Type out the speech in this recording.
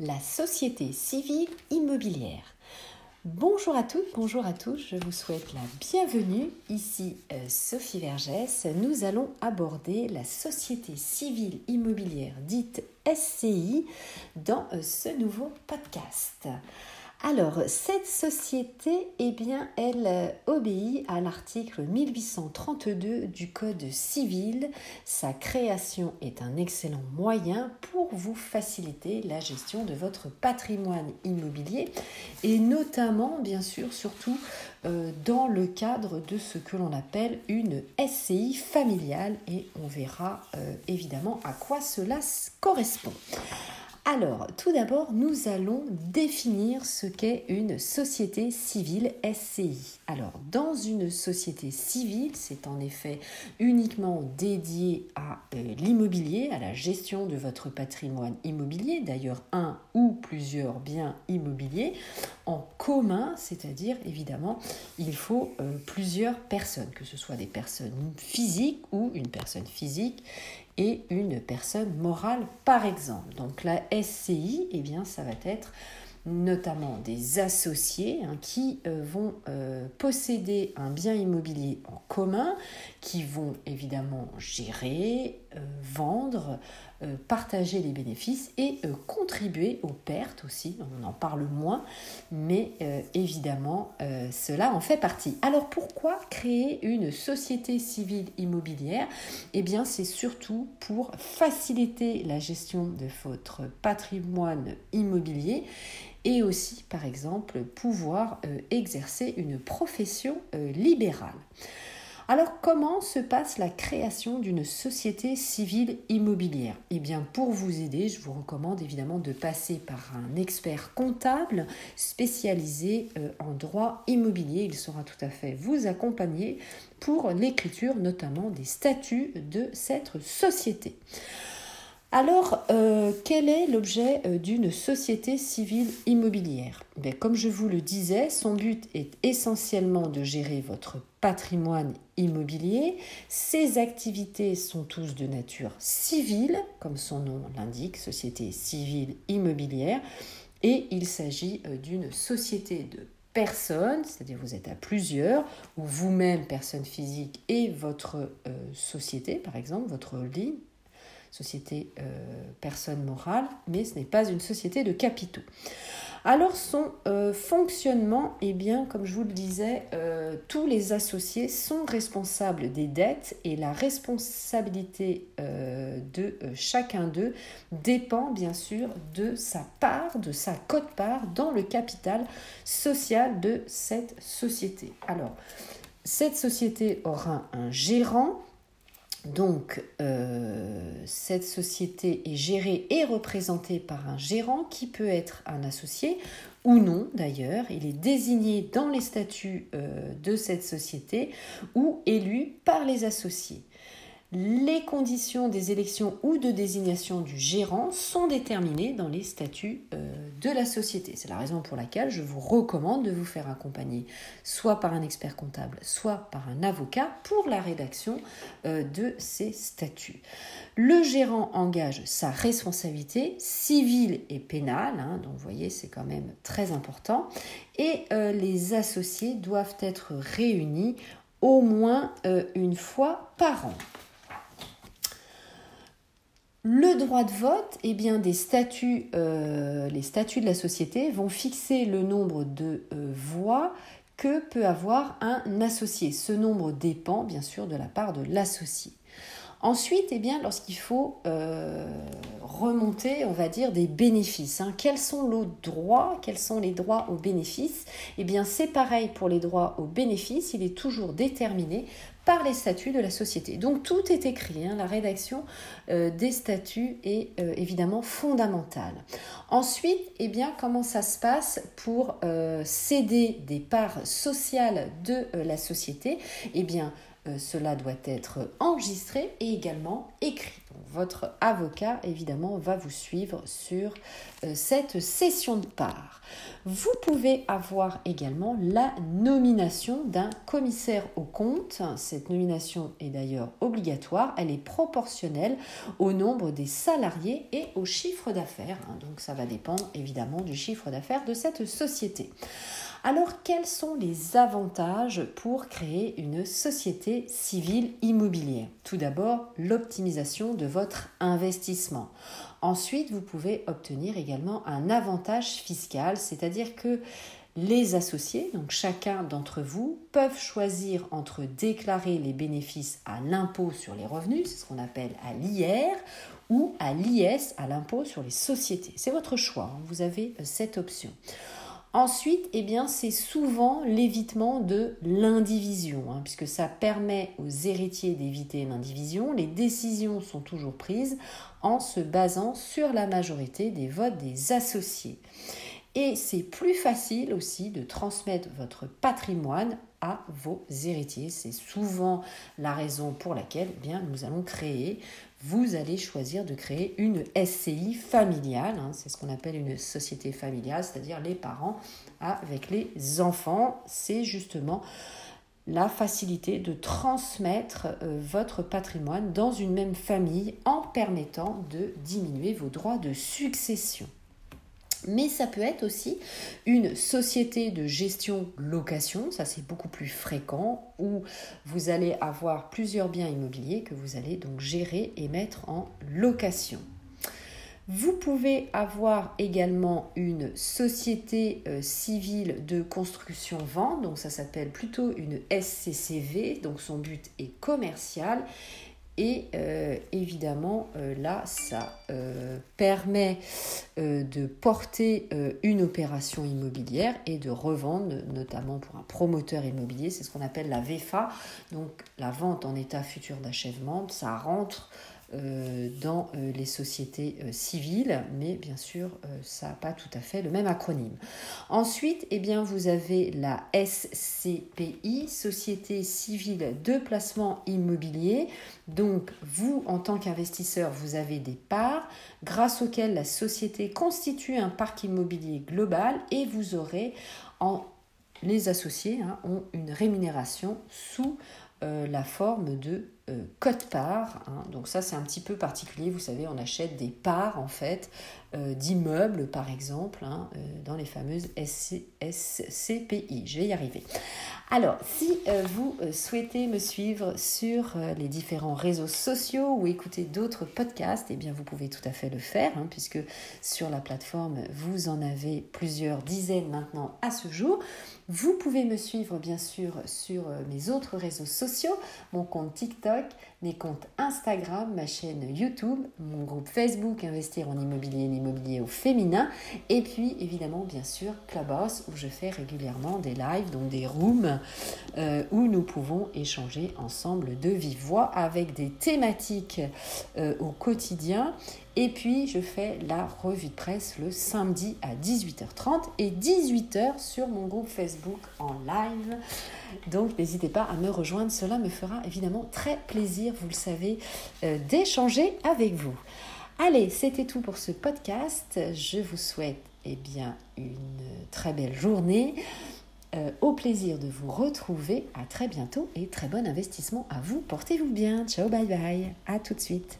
la société civile immobilière. Bonjour à toutes, bonjour à tous, je vous souhaite la bienvenue. Ici euh, Sophie Vergès, nous allons aborder la société civile immobilière dite SCI dans euh, ce nouveau podcast. Alors, cette société, eh bien, elle euh, obéit à l'article 1832 du Code civil. Sa création est un excellent moyen pour vous faciliter la gestion de votre patrimoine immobilier et notamment, bien sûr, surtout euh, dans le cadre de ce que l'on appelle une SCI familiale et on verra euh, évidemment à quoi cela correspond. Alors, tout d'abord, nous allons définir ce qu'est une société civile SCI. Alors, dans une société civile, c'est en effet uniquement dédié à euh, l'immobilier, à la gestion de votre patrimoine immobilier, d'ailleurs un ou plusieurs biens immobiliers en commun, c'est-à-dire évidemment, il faut euh, plusieurs personnes, que ce soit des personnes physiques ou une personne physique et une personne morale par exemple. Donc la SCI, eh bien, ça va être notamment des associés hein, qui euh, vont euh, posséder un bien immobilier en commun, qui vont évidemment gérer, euh, vendre, partager les bénéfices et contribuer aux pertes aussi. On en parle moins, mais évidemment cela en fait partie. Alors pourquoi créer une société civile immobilière? Eh bien c'est surtout pour faciliter la gestion de votre patrimoine immobilier et aussi, par exemple, pouvoir euh, exercer une profession euh, libérale. Alors comment se passe la création d'une société civile immobilière? Eh bien pour vous aider, je vous recommande évidemment de passer par un expert comptable spécialisé euh, en droit immobilier. Il sera tout à fait vous accompagner pour l'écriture notamment des statuts de cette société. Alors, euh, quel est l'objet euh, d'une société civile immobilière? Ben, Comme je vous le disais, son but est essentiellement de gérer votre patrimoine immobilier. Ses activités sont tous de nature civile, comme son nom l'indique, société civile immobilière, et il s'agit euh, d'une société de personnes, c'est-à-dire vous êtes à plusieurs, ou vous-même, personne physique, et votre société, par exemple, votre holding, société euh, personne morale, mais ce n'est pas une société de capitaux. Alors son euh, fonctionnement, eh bien, comme je vous le disais, euh, tous les associés sont responsables des dettes et la responsabilité de chacun d'eux dépend bien sûr de sa part, de sa cote-part dans le capital social de cette société. Alors, cette société aura un gérant donc, euh, cette société est gérée et représentée par un gérant qui peut être un associé ou non d'ailleurs. Il est désigné dans les statuts euh, de cette société ou élu par les associés. Les conditions des élections ou de désignation du gérant sont déterminées dans les statuts euh, de la société. C'est la raison pour laquelle je vous recommande de vous faire accompagner soit par un expert comptable, soit par un avocat pour la rédaction euh, de ces statuts. Le gérant engage sa responsabilité civile et pénale, hein, donc vous voyez c'est quand même très important, et euh, les associés doivent être réunis au moins une fois par an. Le droit de vote, eh bien, des statuts, euh, les statuts de la société vont fixer le nombre de euh, voix que peut avoir un associé. Ce nombre dépend bien sûr de la part de l'associé. Ensuite, eh bien, lorsqu'il faut euh, remonter, on va dire, des bénéfices, hein, quels sont les droits, quels sont les droits aux bénéfices? Eh bien, c'est pareil pour les droits aux bénéfices, il est toujours déterminé par les statuts de la société. Donc tout est écrit, hein, la rédaction euh, des statuts est euh, évidemment fondamentale. Ensuite, eh bien, comment ça se passe pour céder des parts sociales de la société? Eh bien, euh, cela doit être enregistré et également écrit. votre avocat, évidemment, va vous suivre sur euh, cette session de part. Vous pouvez avoir également la nomination d'un commissaire au compte. Cette nomination est d'ailleurs obligatoire. Elle est proportionnelle au nombre des salariés et au chiffre d'affaires. Hein. Donc ça va dépendre évidemment du chiffre d'affaires de cette société. Alors, quels sont les avantages pour créer une société civile immobilière? Tout d'abord, l'optimisation de votre investissement. Ensuite, vous pouvez obtenir également un avantage fiscal, c'est-à-dire que les associés, donc chacun d'entre vous, peuvent choisir entre déclarer les bénéfices à l'impôt sur les revenus, c'est ce qu'on appelle à l'IR, ou à l'IS, à l'impôt sur les sociétés. C'est votre choix, hein. vous avez euh, cette option. Ensuite, eh bien, c'est souvent l'évitement de l'indivision, hein, puisque ça permet aux héritiers d'éviter l'indivision. Les décisions sont toujours prises en se basant sur la majorité des votes des associés. Et c'est plus facile aussi de transmettre votre patrimoine à vos héritiers. C'est souvent la raison pour laquelle eh bien, nous allons créer vous allez choisir de créer une SCI familiale. Hein. c'est ce qu'on appelle une société familiale, c'est-à-dire les parents avec les enfants. C'est justement la facilité de transmettre euh, votre patrimoine dans une même famille en permettant de diminuer vos droits de succession mais ça peut être aussi une société de gestion location, ça c'est beaucoup plus fréquent, où vous allez avoir plusieurs biens immobiliers que vous allez donc gérer et mettre en location. Vous pouvez avoir également une société euh, civile de construction-vente, donc ça s'appelle plutôt une SCCV, donc son but est commercial et euh, évidemment, euh, là, ça euh, permet de porter une opération immobilière et de revendre, notamment pour un promoteur immobilier, c'est ce qu'on appelle la VFA, donc la vente en état futur d'achèvement. Ça rentre dans euh, les sociétés euh, civiles, mais bien sûr, ça n'a pas tout à fait le même acronyme. Ensuite, eh bien, vous avez la SCPI, Société civile de placement immobilier. Donc, vous, en tant qu'investisseur, vous avez des parts grâce auxquelles la société constitue un parc immobilier global et vous aurez en les associés hein, ont une rémunération sous la forme de euh, cote-part. Hein. Donc ça c'est un petit peu particulier, vous savez, on achète des parts en fait euh, d'immeubles par exemple hein, euh, dans les fameuses SCPI. Je vais y arriver. Alors, si vous souhaitez me suivre sur les différents réseaux sociaux ou écouter d'autres podcasts, eh bien vous pouvez tout à fait le faire, hein, puisque sur la plateforme, vous en avez plusieurs dizaines maintenant à ce jour. Vous pouvez me suivre bien sûr sur mes autres réseaux sociaux, mon compte TikTok, mes comptes Instagram, ma chaîne YouTube, mon groupe Facebook Investir en immobilier et l'immobilier au féminin, et puis évidemment bien sûr Clubhouse où je fais régulièrement des lives, donc des rooms euh, où nous pouvons échanger ensemble de vive voix avec des thématiques euh, au quotidien et puis, je fais la revue de presse le samedi à 18h30 et 18h sur mon groupe Facebook en live. Donc, n'hésitez pas à me rejoindre. Cela me fera évidemment très plaisir, vous le savez, euh, d'échanger avec vous. Allez, c'était tout pour ce podcast. Je vous souhaite eh bien, une très belle journée. Euh, au plaisir de vous retrouver. À très bientôt et très bon investissement à vous. Portez-vous bien. Ciao, bye bye. À tout de suite.